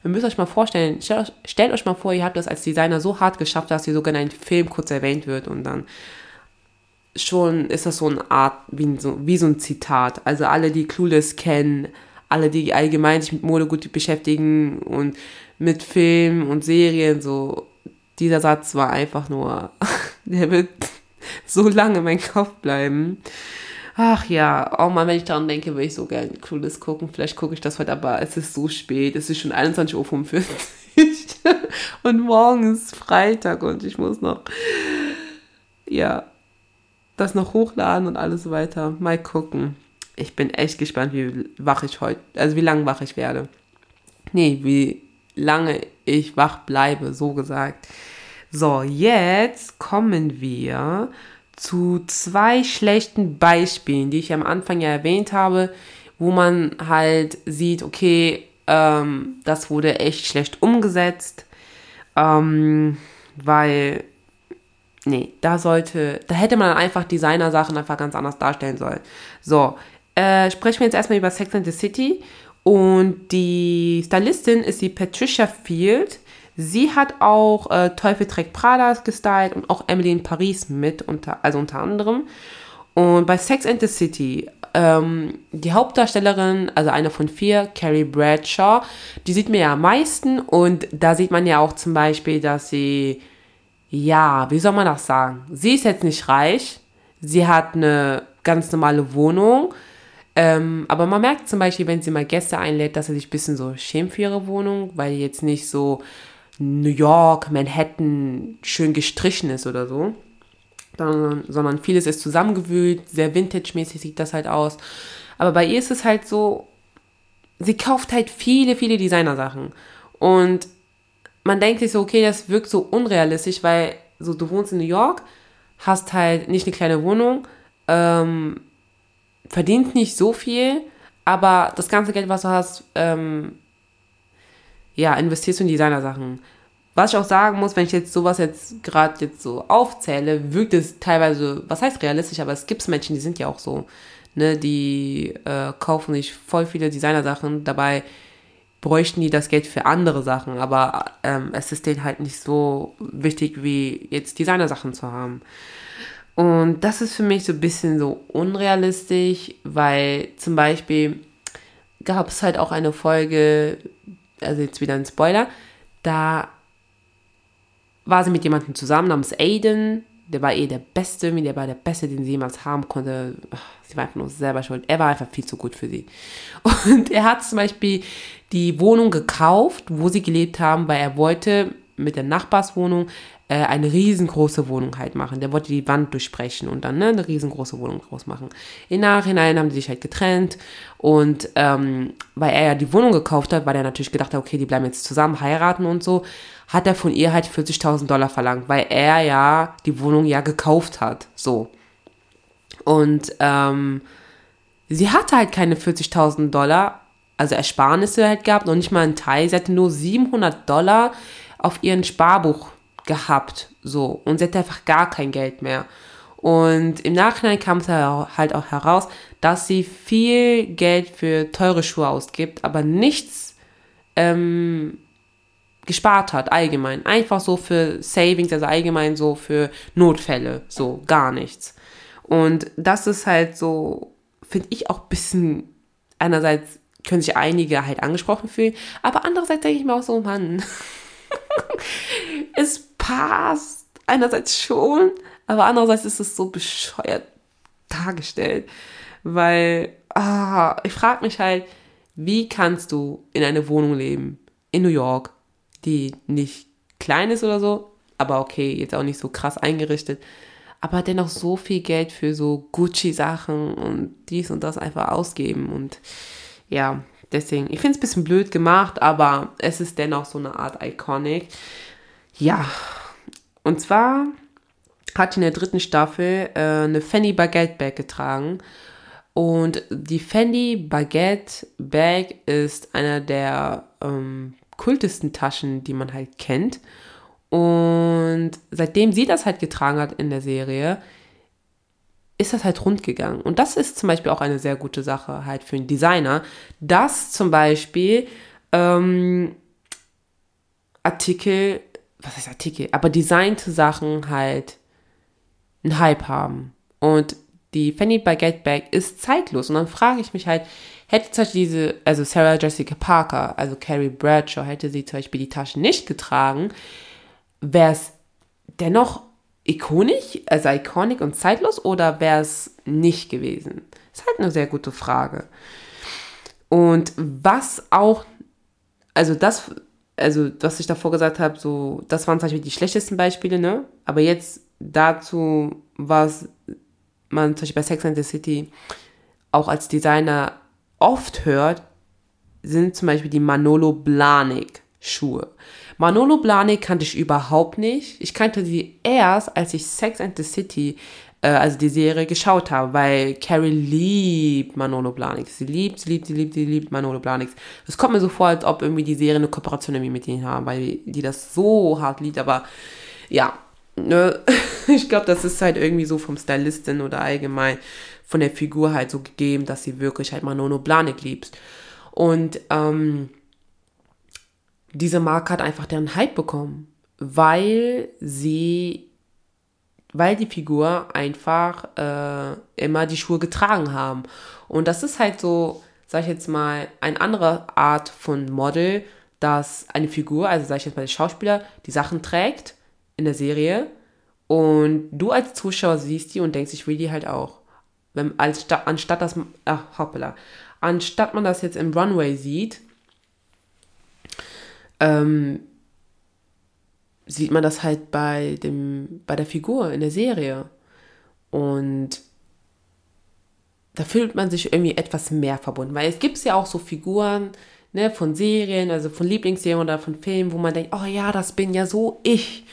Ihr müsst euch mal vorstellen, stellt, stellt euch mal vor, ihr habt das als Designer so hart geschafft, dass ihr sogar in einem Film kurz erwähnt wird und dann schon ist das so eine Art, wie so, wie so ein Zitat. Also alle, die Clueless kennen, alle, die allgemein sich mit Mode gut beschäftigen und mit Filmen und Serien, so, dieser Satz war einfach nur, der wird so lange in meinem Kopf bleiben. Ach ja, auch mal, wenn ich daran denke, würde ich so gerne Clueless gucken. Vielleicht gucke ich das heute, aber es ist so spät. Es ist schon 21.45 Uhr. und morgen ist Freitag und ich muss noch, ja, das noch hochladen und alles weiter. Mal gucken. Ich bin echt gespannt, wie wach ich heute, also wie lange wach ich werde. Nee, wie lange ich wach bleibe, so gesagt. So, jetzt kommen wir zu zwei schlechten Beispielen, die ich am Anfang ja erwähnt habe, wo man halt sieht, okay, ähm, das wurde echt schlecht umgesetzt, ähm, weil, nee, da sollte, da hätte man einfach Designer-Sachen einfach ganz anders darstellen sollen. So, äh, sprechen wir jetzt erstmal über Sex and the City und die Stylistin ist die Patricia Field Sie hat auch äh, Teufel trägt Prada gestylt und auch Emily in Paris mit, unter, also unter anderem. Und bei Sex and the City, ähm, die Hauptdarstellerin, also eine von vier, Carrie Bradshaw, die sieht mir ja am meisten und da sieht man ja auch zum Beispiel, dass sie, ja, wie soll man das sagen? Sie ist jetzt nicht reich, sie hat eine ganz normale Wohnung, ähm, aber man merkt zum Beispiel, wenn sie mal Gäste einlädt, dass sie sich ein bisschen so schämt für ihre Wohnung, weil die jetzt nicht so New York, Manhattan schön gestrichen ist oder so, sondern, sondern vieles ist zusammengewühlt, sehr vintage-mäßig sieht das halt aus. Aber bei ihr ist es halt so, sie kauft halt viele, viele Designersachen. Und man denkt sich so, okay, das wirkt so unrealistisch, weil so du wohnst in New York, hast halt nicht eine kleine Wohnung, ähm, verdient nicht so viel, aber das ganze Geld, was du hast, ähm, ja, investierst du in Designersachen. Was ich auch sagen muss, wenn ich jetzt sowas jetzt gerade jetzt so aufzähle, wirkt es teilweise, was heißt realistisch, aber es gibt Menschen, die sind ja auch so, ne, die äh, kaufen sich voll viele Designersachen, dabei bräuchten die das Geld für andere Sachen, aber ähm, es ist denen halt nicht so wichtig, wie jetzt Designersachen zu haben. Und das ist für mich so ein bisschen so unrealistisch, weil zum Beispiel gab es halt auch eine Folge, also jetzt wieder ein Spoiler, da war sie mit jemandem zusammen namens Aiden. Der war eh der Beste, der war der Beste, den sie jemals haben konnte. Sie war einfach nur selber schuld. Er war einfach viel zu gut für sie. Und er hat zum Beispiel die Wohnung gekauft, wo sie gelebt haben, weil er wollte mit der Nachbarswohnung äh, eine riesengroße Wohnung halt machen. Der wollte die Wand durchbrechen und dann ne, eine riesengroße Wohnung draus machen. Im Nachhinein haben die sich halt getrennt und ähm, weil er ja die Wohnung gekauft hat, weil er natürlich gedacht hat, okay, die bleiben jetzt zusammen, heiraten und so, hat er von ihr halt 40.000 Dollar verlangt, weil er ja die Wohnung ja gekauft hat. So. Und ähm, sie hatte halt keine 40.000 Dollar, also Ersparnisse halt gehabt, noch nicht mal einen Teil. Sie hatte nur 700 Dollar auf ihren Sparbuch gehabt, so. Und sie hatte einfach gar kein Geld mehr. Und im Nachhinein kam es halt auch heraus, dass sie viel Geld für teure Schuhe ausgibt, aber nichts ähm, gespart hat, allgemein. Einfach so für Savings, also allgemein so für Notfälle, so gar nichts. Und das ist halt so, finde ich auch ein bisschen, einerseits können sich einige halt angesprochen fühlen, aber andererseits denke ich mir auch so, Mann, es passt einerseits schon, aber andererseits ist es so bescheuert Frage stellt, weil ah, ich frage mich halt, wie kannst du in einer Wohnung leben in New York, die nicht klein ist oder so, aber okay, jetzt auch nicht so krass eingerichtet, aber dennoch so viel Geld für so Gucci-Sachen und dies und das einfach ausgeben und ja, deswegen, ich finde es ein bisschen blöd gemacht, aber es ist dennoch so eine Art Iconic. Ja, und zwar hat in der dritten Staffel äh, eine Fanny Baguette Bag getragen. Und die Fendi Baguette Bag ist einer der ähm, kultesten Taschen, die man halt kennt. Und seitdem sie das halt getragen hat in der Serie, ist das halt rund gegangen. Und das ist zum Beispiel auch eine sehr gute Sache halt für einen Designer, dass zum Beispiel ähm, Artikel, was heißt Artikel, aber designte Sachen halt einen Hype haben. Und die Fanny Baguette Bag ist zeitlos. Und dann frage ich mich halt, hätte zum Beispiel diese, also Sarah Jessica Parker, also Carrie Bradshaw, hätte sie zum Beispiel die Tasche nicht getragen, wäre es dennoch ikonisch, also iconic und zeitlos oder wäre es nicht gewesen? Ist halt eine sehr gute Frage. Und was auch, also das, also was ich davor gesagt habe, so, das waren zum Beispiel die schlechtesten Beispiele, ne? Aber jetzt dazu, was man zum Beispiel bei Sex and the City auch als Designer oft hört, sind zum Beispiel die Manolo Blahnik Schuhe. Manolo Blahnik kannte ich überhaupt nicht. Ich kannte sie erst, als ich Sex and the City, äh, also die Serie, geschaut habe, weil Carrie liebt Manolo Blahnik. Sie liebt, sie liebt, sie liebt, sie liebt Manolo Blahnik. Es kommt mir so vor, als ob irgendwie die Serie eine Kooperation irgendwie mit ihnen haben, weil die das so hart liebt, aber ja, ne, ich glaube, das ist halt irgendwie so vom Stylistin oder allgemein von der Figur halt so gegeben, dass sie wirklich halt Manolo Blahnik liebt. Und ähm, diese Marke hat einfach deren Hype bekommen, weil sie, weil die Figur einfach äh, immer die Schuhe getragen haben. Und das ist halt so, sag ich jetzt mal, eine andere Art von Model, dass eine Figur, also sag ich jetzt mal der Schauspieler, die Sachen trägt in der Serie und du als Zuschauer siehst die und denkst, ich will die halt auch. Wenn, als, anstatt das, ach, hoppala, anstatt man das jetzt im Runway sieht, ähm, sieht man das halt bei dem, bei der Figur in der Serie. Und da fühlt man sich irgendwie etwas mehr verbunden, weil es gibt ja auch so Figuren, ne, von Serien, also von Lieblingsserien oder von Filmen, wo man denkt, oh ja, das bin ja so ich.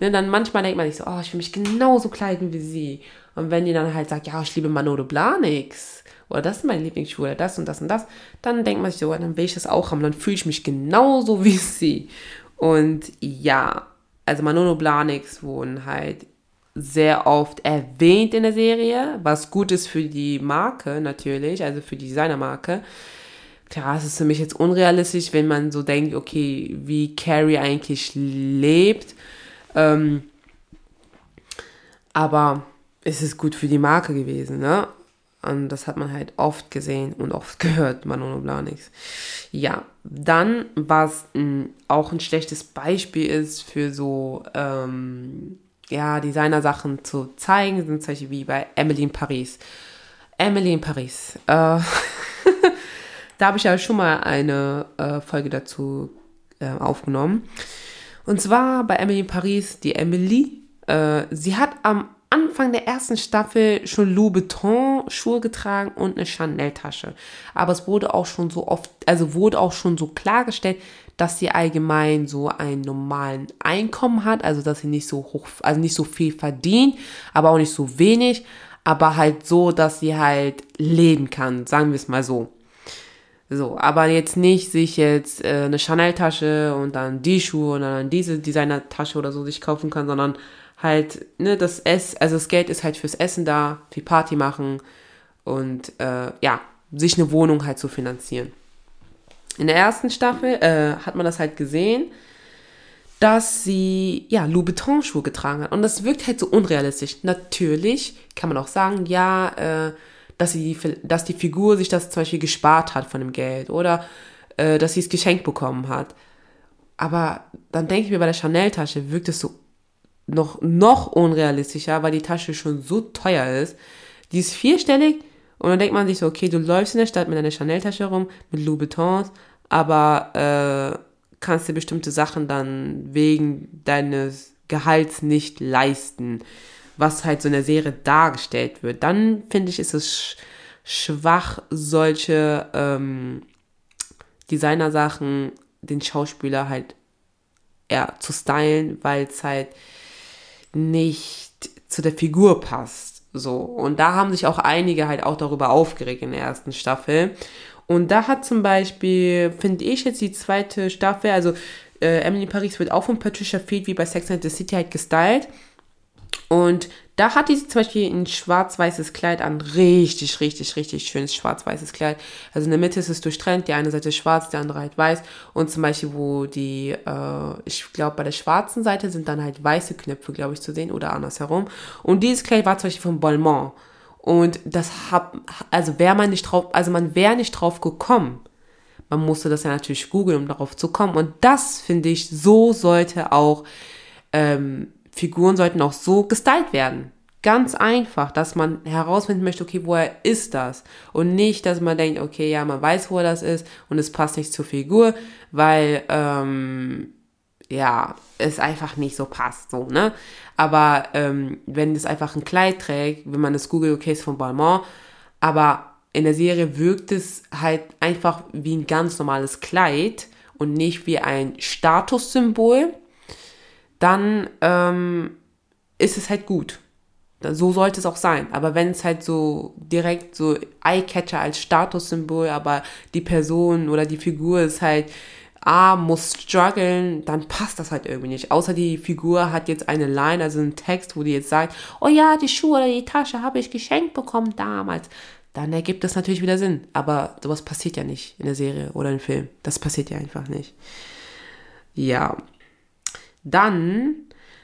Ne, dann manchmal denkt man sich so, oh, ich will mich genauso kleiden wie sie. Und wenn die dann halt sagt, ja, ich liebe Manolo Blanix oder das ist meine Lieblingsschuhe oder das und das und das, dann denkt man sich so, dann will ich das auch haben, dann fühle ich mich genauso wie sie. Und ja, also Manolo Blanix wurden halt sehr oft erwähnt in der Serie, was gut ist für die Marke natürlich, also für die Designermarke. Klar, es ist für mich jetzt unrealistisch, wenn man so denkt, okay, wie Carrie eigentlich lebt. Ähm, aber es ist gut für die Marke gewesen, ne? Und das hat man halt oft gesehen und oft gehört, Manolo Blanix. Ja, dann, was m, auch ein schlechtes Beispiel ist für so, ähm, ja, Designer-Sachen zu zeigen, sind solche wie bei Emily in Paris. Emily in Paris. Äh, da habe ich ja schon mal eine äh, Folge dazu äh, aufgenommen. Und zwar bei Emily in Paris, die Emily, äh, sie hat am Anfang der ersten Staffel schon Louboutin Schuhe getragen und eine Chanel Tasche. Aber es wurde auch schon so oft, also wurde auch schon so klargestellt, dass sie allgemein so einen normalen Einkommen hat, also dass sie nicht so hoch, also nicht so viel verdient, aber auch nicht so wenig, aber halt so, dass sie halt leben kann, sagen wir es mal so. So, aber jetzt nicht sich jetzt äh, eine Chanel-Tasche und dann die Schuhe und dann diese Designer-Tasche oder so sich kaufen kann, sondern halt, ne, das Ess, also das Geld ist halt fürs Essen da, für Party machen und äh, ja, sich eine Wohnung halt zu finanzieren. In der ersten Staffel äh, hat man das halt gesehen, dass sie ja Louboutin-Schuhe getragen hat und das wirkt halt so unrealistisch. Natürlich kann man auch sagen, ja, äh, dass sie, dass die Figur sich das zum Beispiel gespart hat von dem Geld oder äh, dass sie es geschenkt bekommen hat. Aber dann denke ich mir, bei der Chanel-Tasche wirkt es so noch, noch unrealistischer, weil die Tasche schon so teuer ist. Die ist vierstellig und dann denkt man sich so, okay, du läufst in der Stadt mit einer Chanel-Tasche rum, mit Louboutins, aber äh, kannst dir bestimmte Sachen dann wegen deines Gehalts nicht leisten, was halt so in der Serie dargestellt wird. Dann finde ich, ist es schwach, solche ähm, Designersachen den Schauspieler halt eher zu stylen, weil es halt nicht zu der Figur passt. So. Und da haben sich auch einige halt auch darüber aufgeregt in der ersten Staffel. Und da hat zum Beispiel, finde ich jetzt die zweite Staffel, also äh, Emily Paris wird auch von Patricia Field wie bei Sex and the City halt gestylt. Und da hat die zum Beispiel ein schwarz-weißes Kleid an. Richtig, richtig, richtig schönes schwarz-weißes Kleid. Also in der Mitte ist es durchtrennt. Die eine Seite ist schwarz, die andere halt weiß. Und zum Beispiel, wo die, äh, ich glaube, bei der schwarzen Seite sind dann halt weiße Knöpfe, glaube ich, zu sehen. Oder andersherum. Und dieses Kleid war zum Beispiel von Balmain. Und das hab, also wäre man nicht drauf, also man wäre nicht drauf gekommen. Man musste das ja natürlich googeln, um darauf zu kommen. Und das finde ich, so sollte auch, ähm, Figuren sollten auch so gestylt werden. Ganz einfach, dass man herausfinden möchte, okay, woher ist das? Und nicht, dass man denkt, okay, ja, man weiß, wo das ist und es passt nicht zur Figur, weil, ähm, ja, es einfach nicht so passt, so, ne? Aber ähm, wenn es einfach ein Kleid trägt, wenn man es googelt, okay, ist von Balmain, aber in der Serie wirkt es halt einfach wie ein ganz normales Kleid und nicht wie ein Statussymbol, dann ähm, ist es halt gut. So sollte es auch sein. Aber wenn es halt so direkt so Eyecatcher als Statussymbol, aber die Person oder die Figur ist halt, ah, muss strugglen, dann passt das halt irgendwie nicht. Außer die Figur hat jetzt eine Line, also einen Text, wo die jetzt sagt, oh ja, die Schuhe oder die Tasche habe ich geschenkt bekommen damals. Dann ergibt das natürlich wieder Sinn. Aber sowas passiert ja nicht in der Serie oder im Film. Das passiert ja einfach nicht. Ja, dann,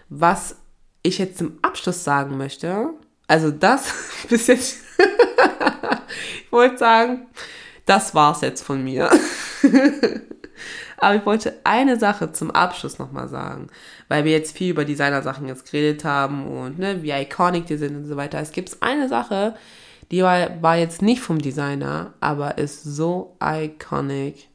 was ich jetzt zum Abschluss sagen möchte, also das bis jetzt, ich wollte sagen, das war's jetzt von mir. Aber ich wollte eine Sache zum Abschluss nochmal sagen, weil wir jetzt viel über Designer-Sachen jetzt geredet haben und ne, wie iconic die sind und so weiter. Es gibt eine Sache, die war, war jetzt nicht vom Designer, aber ist so iconic,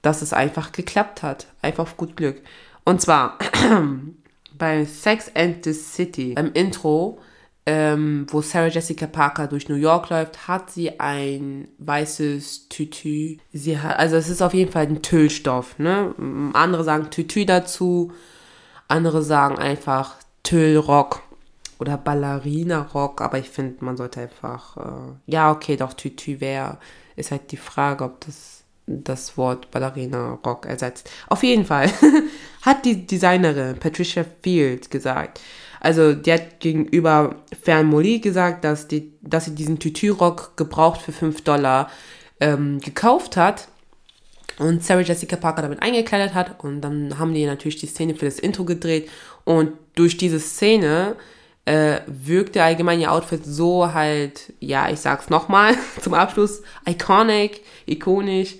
dass es einfach geklappt hat. Einfach auf gut Glück. Und zwar bei Sex and the City, im Intro, ähm, wo Sarah Jessica Parker durch New York läuft, hat sie ein weißes Tütü. Sie hat, also es ist auf jeden Fall ein Tüllstoff. Ne? Andere sagen Tütü dazu, andere sagen einfach Tüllrock oder Ballerina-Rock, aber ich finde, man sollte einfach, äh, ja, okay, doch, Tütü wäre, ist halt die Frage, ob das das Wort Ballerina Rock ersetzt. Auf jeden Fall hat die Designerin Patricia Field gesagt. Also, die hat gegenüber Fern Molly gesagt, dass, die, dass sie diesen Tütü-Rock gebraucht für 5 Dollar ähm, gekauft hat und Sarah Jessica Parker damit eingekleidet hat. Und dann haben die natürlich die Szene für das Intro gedreht. Und durch diese Szene äh, wirkte allgemein ihr Outfit so halt, ja, ich sag's nochmal zum Abschluss, iconic, ikonisch,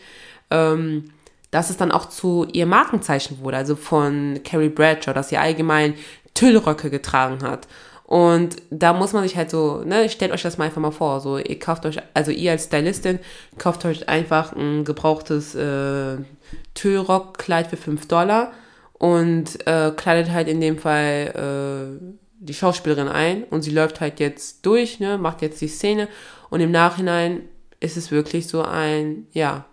ähm, dass es dann auch zu ihr Markenzeichen wurde, also von Carrie Bradshaw, dass sie allgemein Tüllröcke getragen hat. Und da muss man sich halt so, ne, stellt euch das mal einfach mal vor, so, ihr kauft euch, also ihr als Stylistin, kauft euch einfach ein gebrauchtes äh, Tüllrockkleid für 5 Dollar und äh, kleidet halt in dem Fall äh, die Schauspielerin ein und sie läuft halt jetzt durch, ne, macht jetzt die Szene und im Nachhinein ist es wirklich so ein, ja,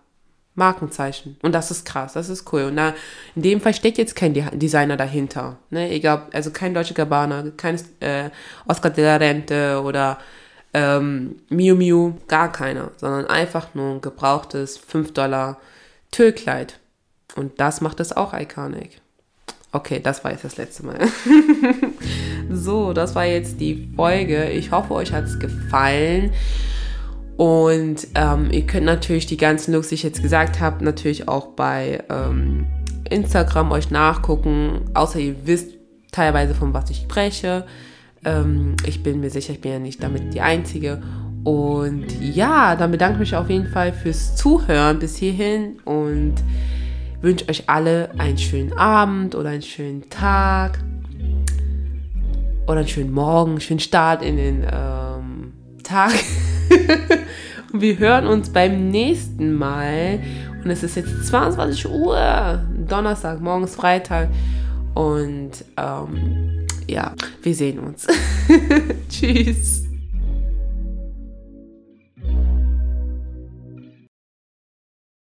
Markenzeichen. Und das ist krass, das ist cool. Und da, in dem Fall steckt jetzt kein Designer dahinter. Ne? Egal, also kein Deutsche Gabbana, kein äh, Oscar de la Rente oder ähm, Miu Miu, gar keiner. Sondern einfach nur ein gebrauchtes 5 Dollar Tüllkleid. Und das macht es auch iconic. Okay, das war jetzt das letzte Mal. so, das war jetzt die Folge. Ich hoffe, euch hat es gefallen. Und ähm, ihr könnt natürlich die ganzen Looks, die ich jetzt gesagt habe, natürlich auch bei ähm, Instagram euch nachgucken. Außer ihr wisst teilweise, von was ich spreche. Ähm, ich bin mir sicher, ich bin ja nicht damit die Einzige. Und ja, dann bedanke ich mich auf jeden Fall fürs Zuhören bis hierhin und wünsche euch alle einen schönen Abend oder einen schönen Tag oder einen schönen Morgen, einen schönen Start in den ähm, Tag. und wir hören uns beim nächsten Mal. Und es ist jetzt 22 Uhr, Donnerstag, morgens Freitag. Und ähm, ja, wir sehen uns. Tschüss.